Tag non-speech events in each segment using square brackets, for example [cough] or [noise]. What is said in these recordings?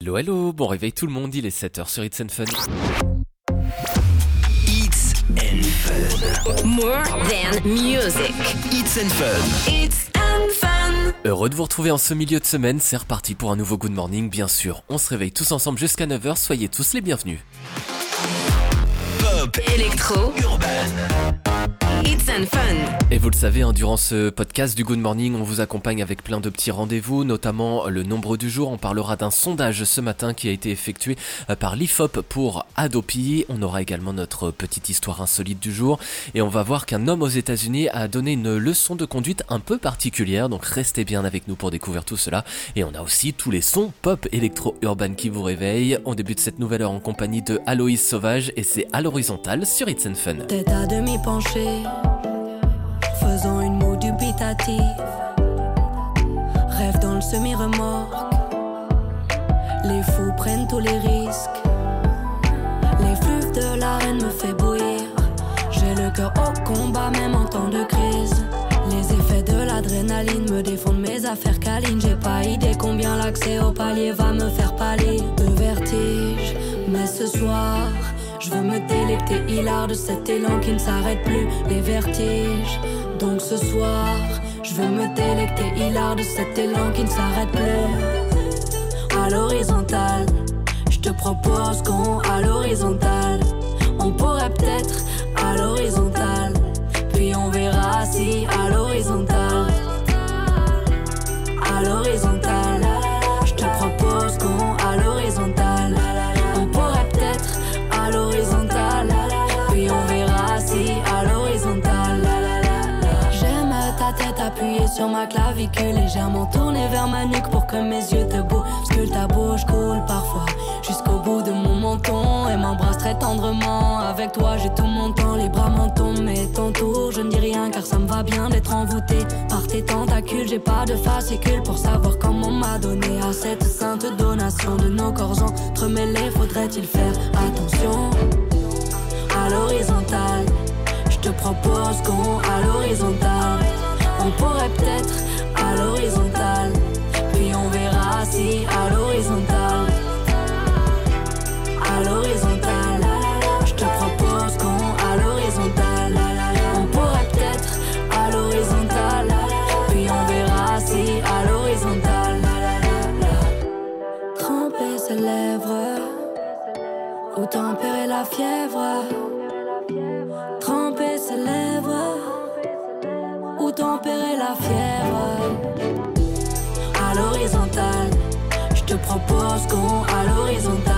Hello, hello, bon réveil tout le monde, il est 7h sur It's and Fun. It's and Fun. More than music. It's and Fun. It's and fun. Heureux de vous retrouver en ce milieu de semaine, c'est reparti pour un nouveau Good Morning, bien sûr. On se réveille tous ensemble jusqu'à 9h, soyez tous les bienvenus. Pop. Electro. Urban. It's and fun. Et vous le savez, hein, durant ce podcast du Good Morning, on vous accompagne avec plein de petits rendez-vous, notamment le nombre du jour. On parlera d'un sondage ce matin qui a été effectué euh, par l'IFOP pour Adopi. On aura également notre petite histoire insolite du jour. Et on va voir qu'un homme aux États-Unis a donné une leçon de conduite un peu particulière. Donc restez bien avec nous pour découvrir tout cela. Et on a aussi tous les sons pop électro-urban qui vous réveillent. On débute cette nouvelle heure en compagnie de Aloïs Sauvage et c'est à l'horizontale sur It's and Fun. Tête à demi penchée, faisant une moue dubitative. Rêve dans le semi-remorque, les fous prennent tous les risques. Les fleuves de l'arène me fait bouillir. J'ai le cœur au combat, même en temps de crise. Les effets de l'adrénaline me défendent mes affaires câlines. J'ai pas idée combien l'accès au palier va me faire pâlir de vertige. Mais ce soir, je veux me délecter hilar de cet élan qui ne s'arrête plus, les vertiges. Donc ce soir, je veux me délecter hilar de cet élan qui ne s'arrête plus. À l'horizontale, je te propose qu'on à l'horizontale. On pourrait peut-être à l'horizontale, puis on verra si à l'horizontale. À l'horizontale, sur ma clavicule, légèrement tournée vers ma nuque pour que mes yeux te bousculent. Ta bouche coule parfois jusqu'au bout de mon menton et m'embrasse très tendrement. Avec toi, j'ai tout mon temps, les bras m'en tombent, mais ton tour, je ne dis rien car ça me va bien d'être envoûté par tes tentacules. J'ai pas de fascicule pour savoir comment m'a donné à cette sainte donation de nos corps entremêlés. Faudrait-il faire attention à l'horizontale? Je te propose qu'on à l'horizontale. On pourrait peut-être à l'horizontale. Puis on verra si à l'horizontale. À l'horizontale. Je te propose qu'on à l'horizontale. On pourrait peut-être à l'horizontale. Puis on verra si à l'horizontale. Tremper ses lèvres. Ou tempérer la fièvre. La fièvre. À l'horizontale, je te propose qu'on à l'horizontale.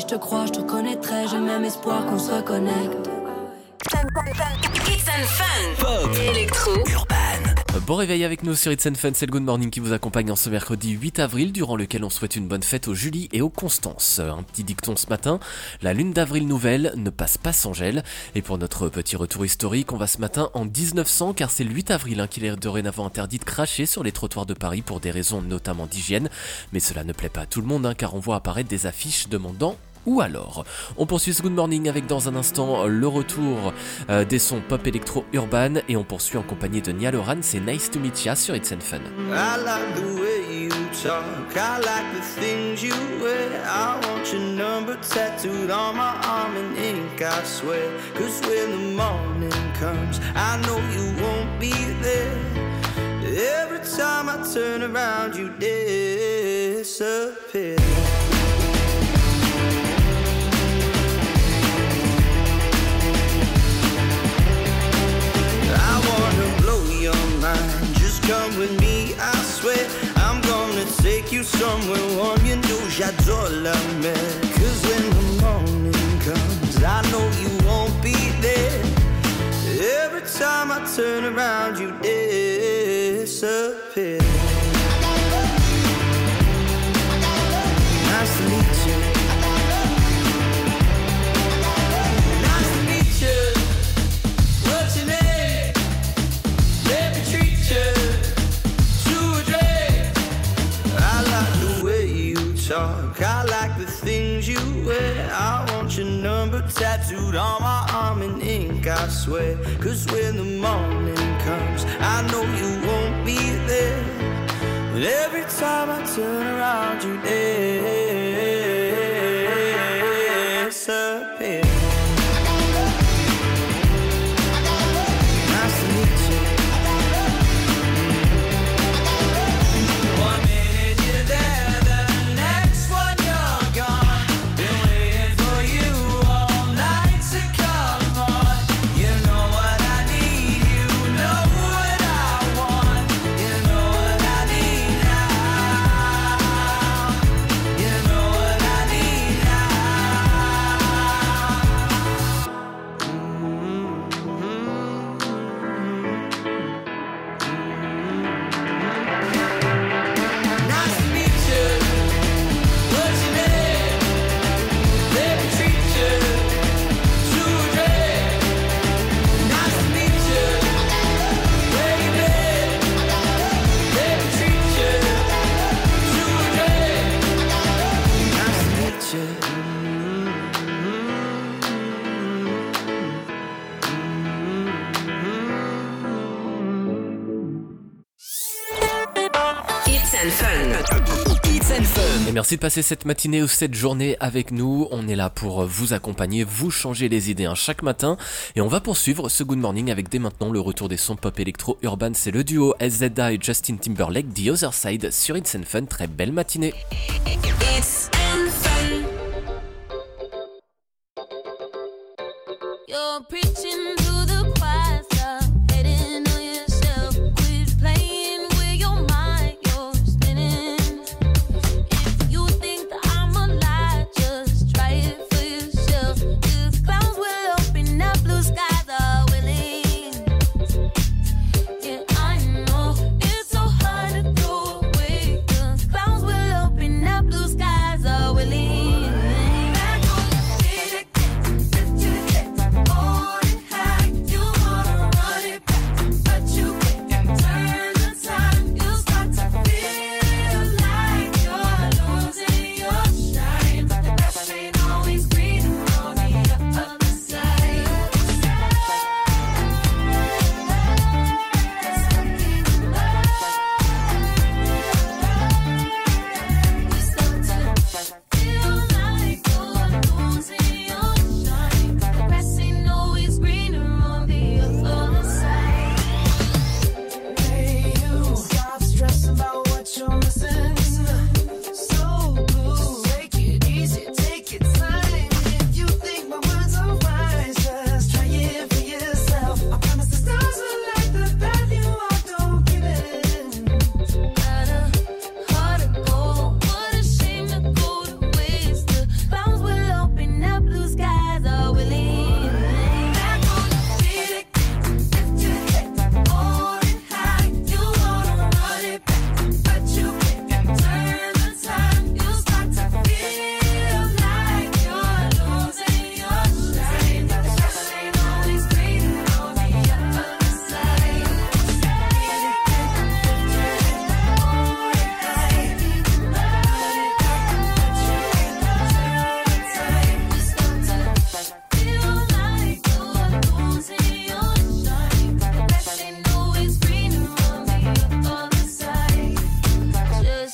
Si je te crois, je te connaîtrai. J'ai même espoir qu'on se reconnecte. It's and fun. Pop. Electro. Urban. Bon réveil avec nous sur It's and Fun, c'est le Good Morning qui vous accompagne en ce mercredi 8 avril, durant lequel on souhaite une bonne fête aux Julie et aux Constance. Un petit dicton ce matin, la lune d'avril nouvelle ne passe pas sans gel. Et pour notre petit retour historique, on va ce matin en 1900, car c'est le 8 avril hein, qu'il est dorénavant interdit de cracher sur les trottoirs de Paris pour des raisons notamment d'hygiène. Mais cela ne plaît pas à tout le monde, hein, car on voit apparaître des affiches demandant ou alors. On poursuit ce Good Morning avec dans un instant le retour euh, des sons pop électro urban et on poursuit en compagnie de Nia Loran, c'est Nice to Meet Ya sur It's and Fun. I like the way you talk. I like the things you wear. I want your number tattooed on my arm in ink, I swear. Cause when the morning comes, I know you won't be there. Every time I turn around, you disappear. Come with me, I swear. I'm gonna take you somewhere warm. You know j'adore la mer. Cause when the morning comes, I know you won't be there. Every time I turn around, you disappear. tattooed on my arm in ink, I swear. Cause when the morning comes, I know you won't be there. But every time I turn around, you're there, sir. Merci de passer cette matinée ou cette journée avec nous. On est là pour euh, vous accompagner, vous changer les idées hein, chaque matin. Et on va poursuivre ce Good Morning avec dès maintenant le retour des sons pop électro urban. C'est le duo SZA et Justin Timberlake, The Other Side sur It's Fun. Très belle matinée.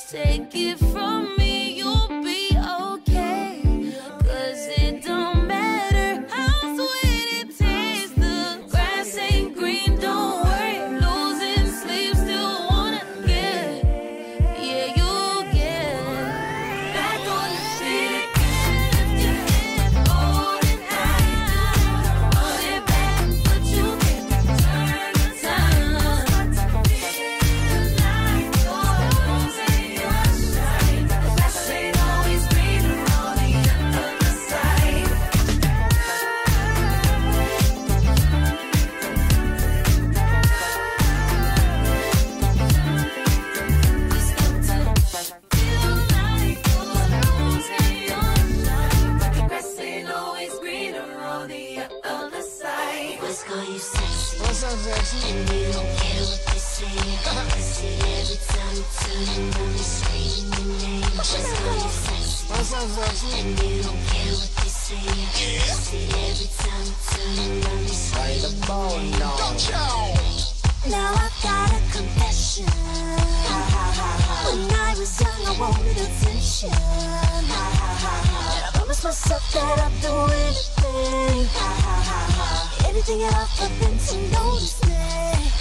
take it from passion. And I myself that i do anything, anything at all for them to notice me.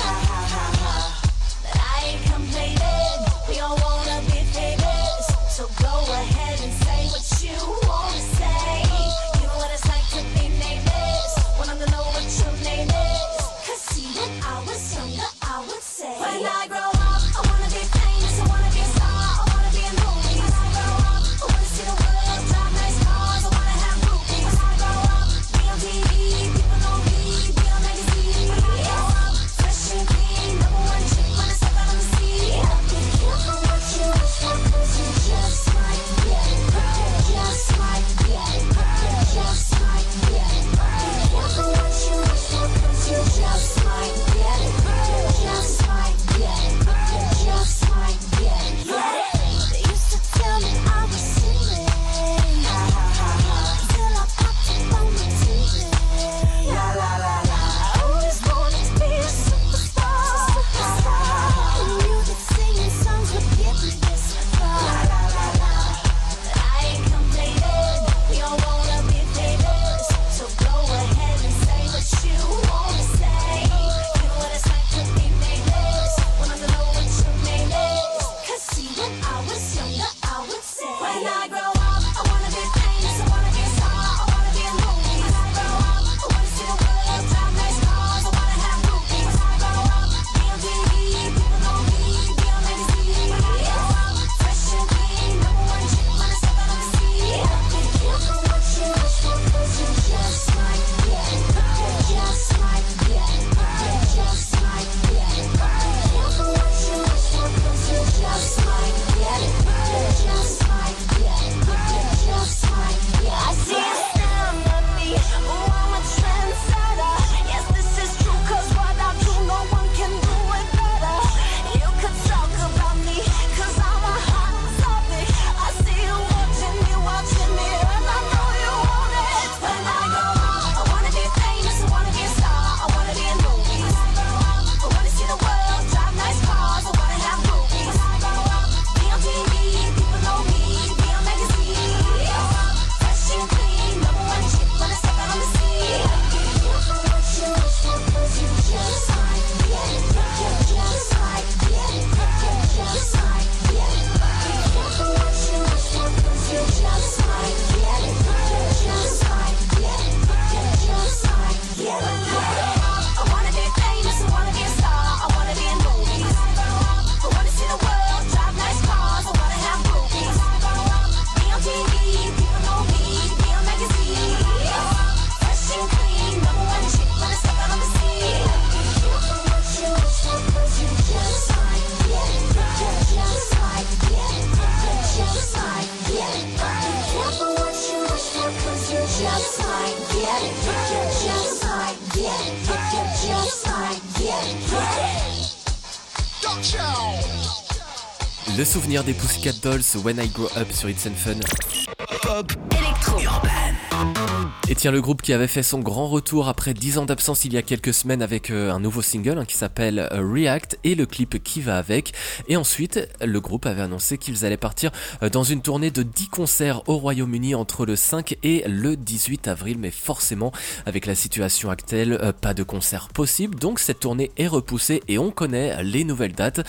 Le souvenir des Pussycat Dolls When I Grow Up sur It's Fun. Urban. Et tiens, le groupe qui avait fait son grand retour après 10 ans d'absence il y a quelques semaines avec euh, un nouveau single hein, qui s'appelle euh, React et le clip qui va avec. Et ensuite, le groupe avait annoncé qu'ils allaient partir euh, dans une tournée de 10 concerts au Royaume-Uni entre le 5 et le 18 avril. Mais forcément, avec la situation actuelle, pas de concert possible. Donc cette tournée est repoussée et on connaît les nouvelles dates.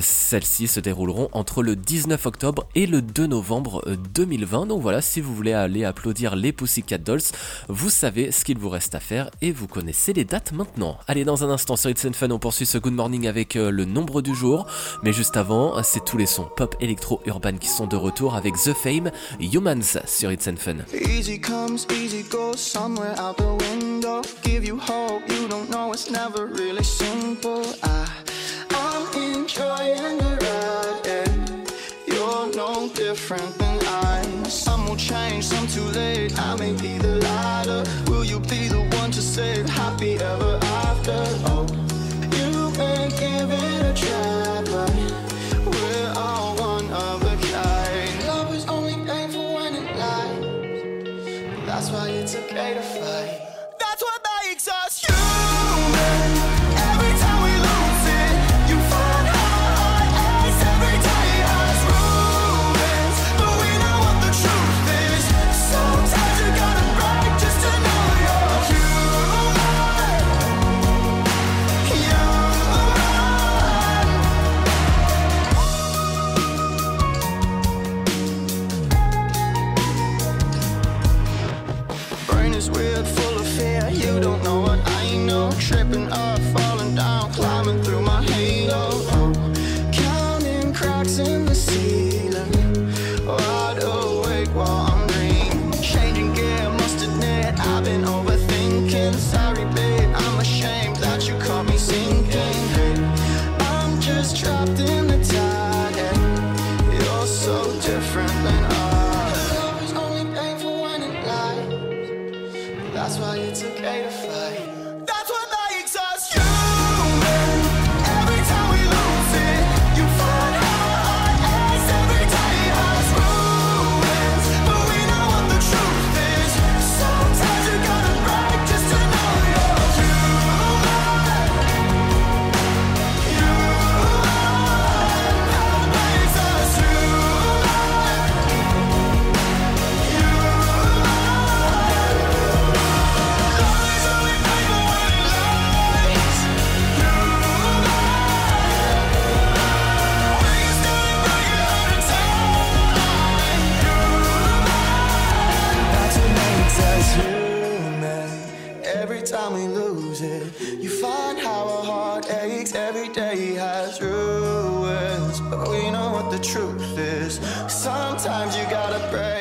Celles-ci se dérouleront entre le 19 octobre et le 2 novembre 2020. Donc voilà, si vous voulez aller applaudir les Pussycat Dolls, vous savez ce qu'il vous reste à faire et vous connaissez les dates maintenant. Allez, dans un instant sur It's and Fun, on poursuit ce Good Morning avec euh, le nombre du jour. Mais juste avant, c'est tous les sons pop, électro, urban qui sont de retour avec The Fame, Humans sur It's Fun. Easy comes, easy goes, somewhere out the window. Give you hope, you don't know it's never really simple. I'm enjoying the ride and you're no different. won't change, some too late. I may be the lighter, will you be the one to save? Happy ever after, oh. Every day has ruins. But we know what the truth is. Sometimes you gotta break.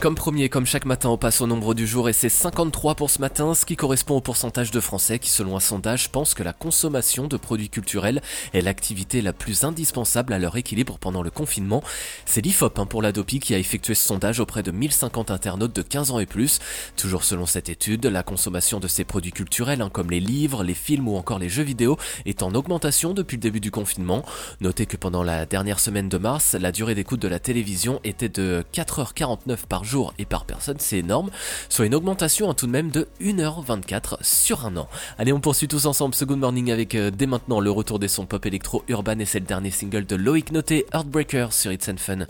Comme premier, comme chaque matin, on passe au nombre du jour et c'est 53 pour ce matin, ce qui correspond au pourcentage de Français qui, selon un sondage, pensent que la consommation de produits culturels est l'activité la plus indispensable à leur équilibre pendant le confinement. C'est l'IFOP hein, pour l'Adopi qui a effectué ce sondage auprès de 1050 internautes de 15 ans et plus. Toujours selon cette étude, la consommation de ces produits culturels, hein, comme les livres, les films ou encore les jeux vidéo, est en augmentation depuis le début du confinement. Notez que pendant la dernière semaine de mars, la durée d'écoute de la télévision était de 4h49 par jour et par personne, c'est énorme, soit une augmentation hein, tout de même de 1h24 sur un an. Allez, on poursuit tous ensemble ce Good Morning avec euh, dès maintenant le retour des sons pop électro urbain et c'est le dernier single de Loïc Noté, Heartbreaker sur It's and Fun.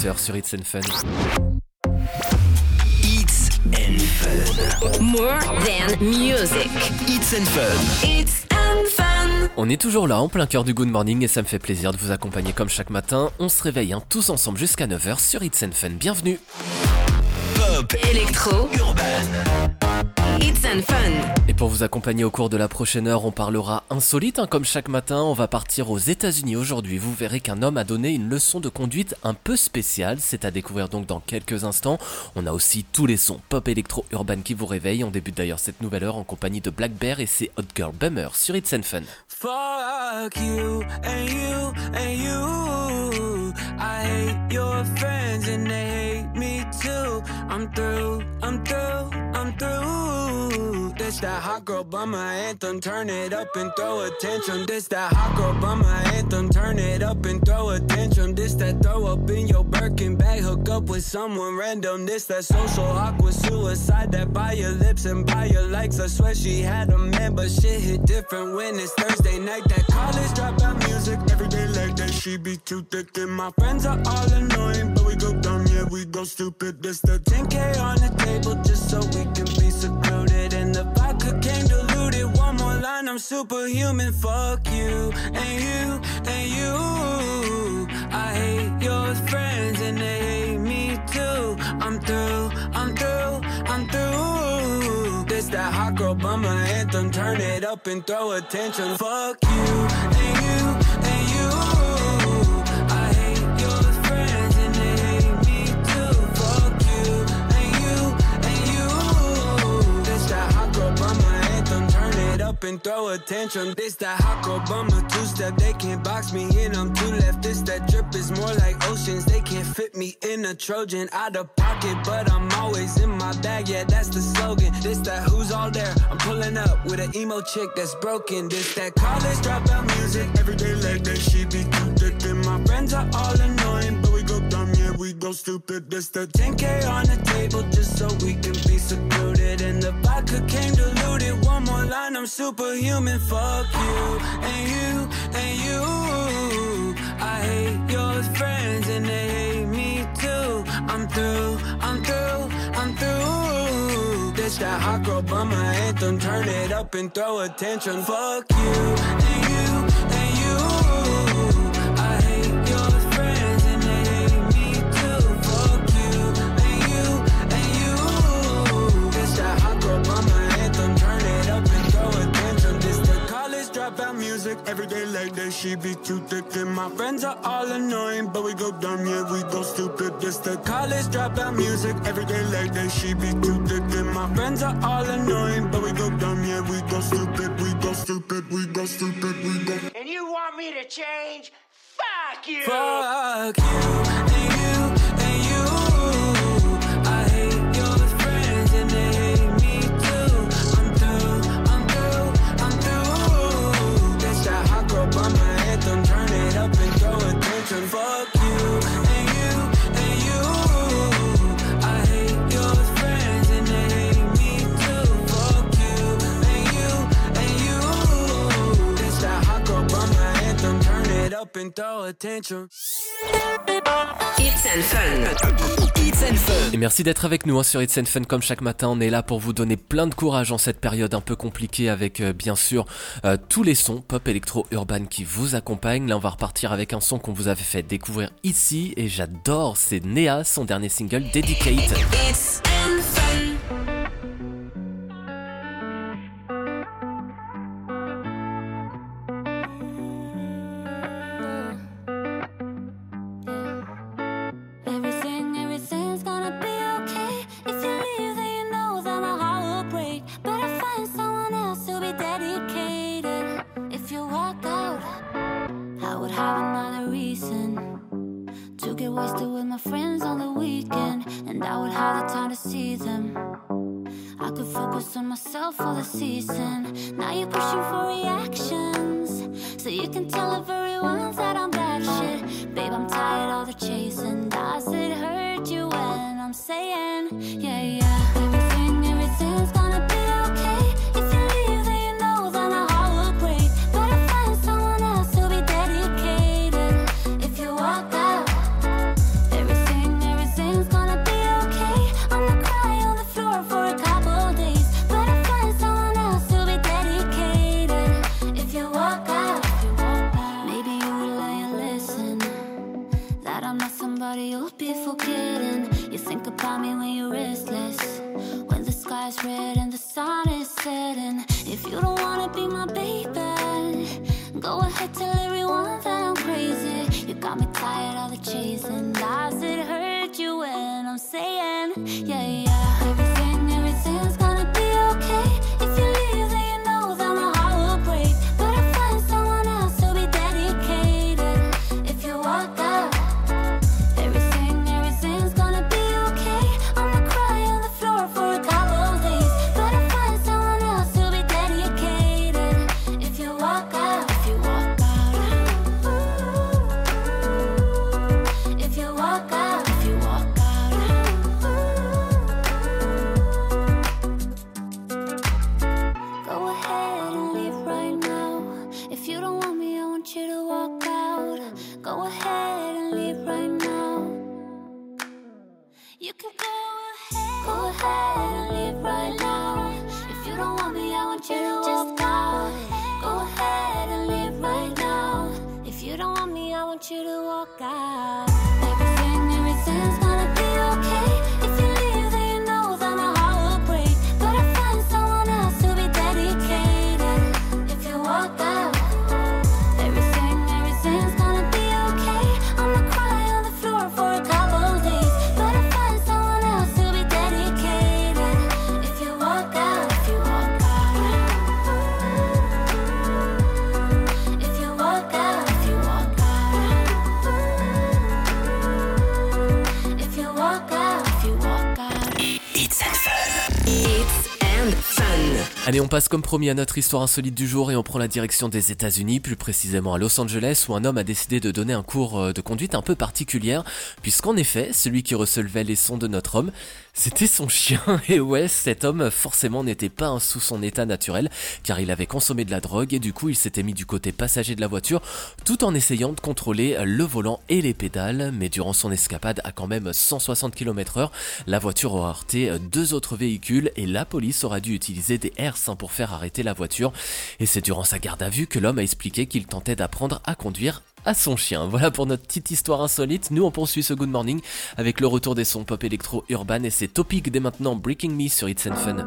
sur It's Fun. It's and Fun. More than music. It's and Fun. It's and Fun. On est toujours là en plein cœur du Good Morning et ça me fait plaisir de vous accompagner comme chaque matin. On se réveille hein, tous ensemble jusqu'à 9h sur It's and Fun. Bienvenue. Pop, électro, urban. It's and fun. Et pour vous accompagner au cours de la prochaine heure, on parlera insolite hein, comme chaque matin. On va partir aux États-Unis aujourd'hui. Vous verrez qu'un homme a donné une leçon de conduite un peu spéciale. C'est à découvrir donc dans quelques instants. On a aussi tous les sons pop électro urban qui vous réveillent. On débute d'ailleurs cette nouvelle heure en compagnie de Black Bear et ses Hot Girl Bummer sur It's and Fun. Fuck you and you and you. I hate your friends and they hate me too. I'm through, I'm through, I'm through. This that hot girl bummer anthem. Turn it up and throw a tantrum. This that hot girl bummer anthem. Turn it up and throw a tantrum. This that throw up in your Birkin bag. Hook up with someone random. This that social awkward suicide. That by your lips and by your likes. I swear she had a man, but shit hit different when it's Thursday night. That college dropout music. Every day that, she be too thick. And my friends are all annoying, but we go dumb, yeah, we go stupid. This the 10K on the table just so we can be secluded. And the vodka came diluted. One more line, I'm superhuman. Fuck you and you and you. I hate your friends and they hate me too. I'm through, I'm through, I'm through. This that hot girl bummer anthem. Turn it up and throw attention. Fuck you and you. Up and throw attention. This that hot bummer two step. They can't box me in. I'm too left. This that drip is more like oceans. They can't fit me in a Trojan. Out of pocket, but I'm always in my bag. Yeah, that's the slogan. This that who's all there. I'm pulling up with an emo chick that's broken. This that college dropout music. Every day like that, she be too thick. And my friends are all annoying, but we we go stupid. This the 10K on the table just so we can be secluded. And the vodka came diluted. One more line, I'm superhuman. Fuck you and you and you. I hate your friends and they hate me too. I'm through, I'm through, I'm through. This that hot girl bummer anthem. Turn it up and throw attention. Fuck you and you she be too thick. And my friends are all annoying, but we go dumb, yeah, we go stupid. This the college dropout music. Every day like that, she be too thick. And my friends are all annoying, but we go dumb, yeah, we go stupid, we go stupid, we go stupid, we go. And you want me to change? Fuck you! Fuck you and you you. Up and throw attention. It's and fun. It's and Fun. Et merci d'être avec nous hein, sur It's and Fun comme chaque matin. On est là pour vous donner plein de courage en cette période un peu compliquée avec euh, bien sûr euh, tous les sons pop électro urban qui vous accompagnent. Là on va repartir avec un son qu'on vous avait fait découvrir ici et j'adore, c'est Nea, son dernier single Dedicate. It's and fun. Go ahead and leave right now. You can go ahead. Go ahead and leave right now. If you don't want me, I want you to walk out. Go ahead and leave right now. If you don't want me, I want you to walk out. Allez, on passe comme promis à notre histoire insolite du jour et on prend la direction des États-Unis, plus précisément à Los Angeles, où un homme a décidé de donner un cours euh, de conduite un peu particulière, puisqu'en effet, celui qui recevait les sons de notre homme, c'était son chien. [laughs] Et ouais, cet homme forcément n'était pas sous son état naturel, car il avait consommé de la drogue et du coup il s'était mis du côté passager de la voiture, tout en essayant de contrôler le volant et les pédales. Mais durant son escapade à quand même 160 km/h, la voiture aura heurté deux autres véhicules et la police aura dû utiliser des R100 pour faire arrêter la voiture. Et c'est durant sa garde à vue que l'homme a expliqué qu'il tentait d'apprendre à conduire à son chien. Voilà pour notre petite histoire insolite. Nous on poursuit ce Good Morning avec le retour des sons pop électro urban et c'est Topic dès maintenant Breaking Me sur It's Fun.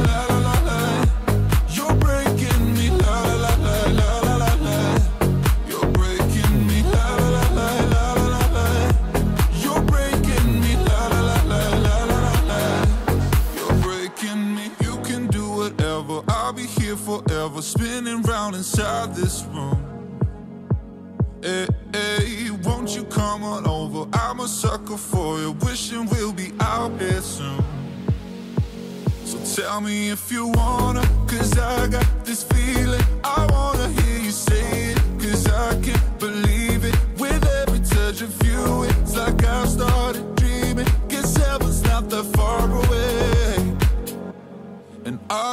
forever, spinning round inside this room. Hey, hey, won't you come on over? I'm a sucker for you, wishing we'll be out here soon. So tell me if you wanna, cause I got this feeling. I wanna hear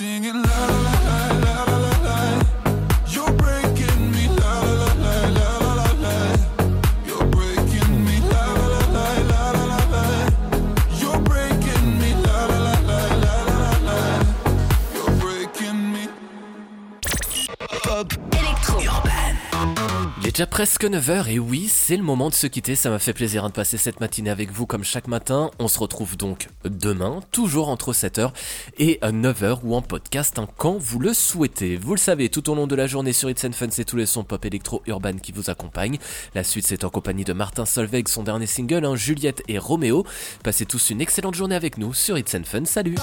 singing la la la. Presque 9h et oui, c'est le moment de se quitter. Ça m'a fait plaisir hein, de passer cette matinée avec vous comme chaque matin. On se retrouve donc demain, toujours entre 7h et 9h ou en podcast hein, quand vous le souhaitez. Vous le savez, tout au long de la journée sur It's and Fun, c'est tous les sons pop électro urbain qui vous accompagnent. La suite, c'est en compagnie de Martin Solveig, son dernier single, hein, Juliette et Roméo. Passez tous une excellente journée avec nous sur It's and Fun. Salut!